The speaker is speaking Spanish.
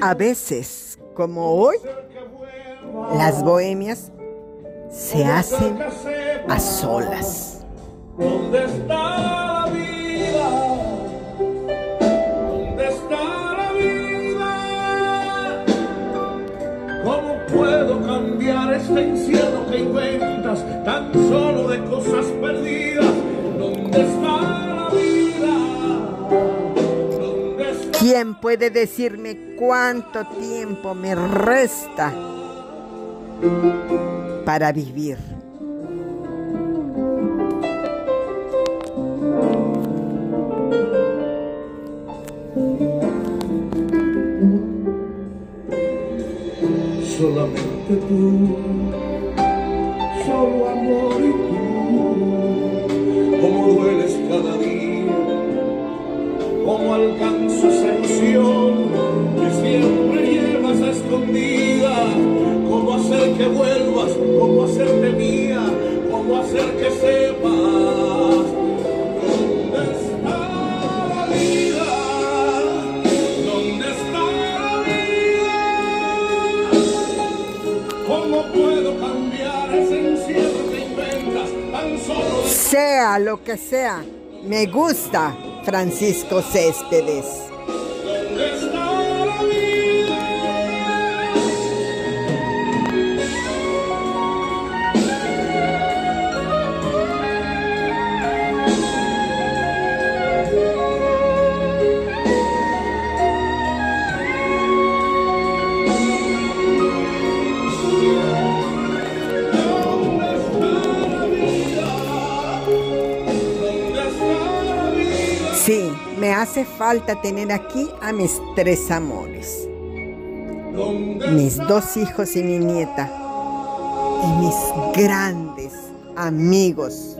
A veces, como hoy, las bohemias se hacen a solas. ¿Dónde está la vida? ¿Dónde está la vida? ¿Cómo puedo cambiar este encierro que inventas tan solo de cosas perdidas? ¿Dónde está ¿Quién puede decirme cuánto tiempo me resta para vivir? Solamente tú, solo amor y tú, Sea lo que sea, me gusta Francisco Céspedes. Sí, me hace falta tener aquí a mis tres amores, ¿Dónde mis dos hijos y mi nieta, y mis grandes amigos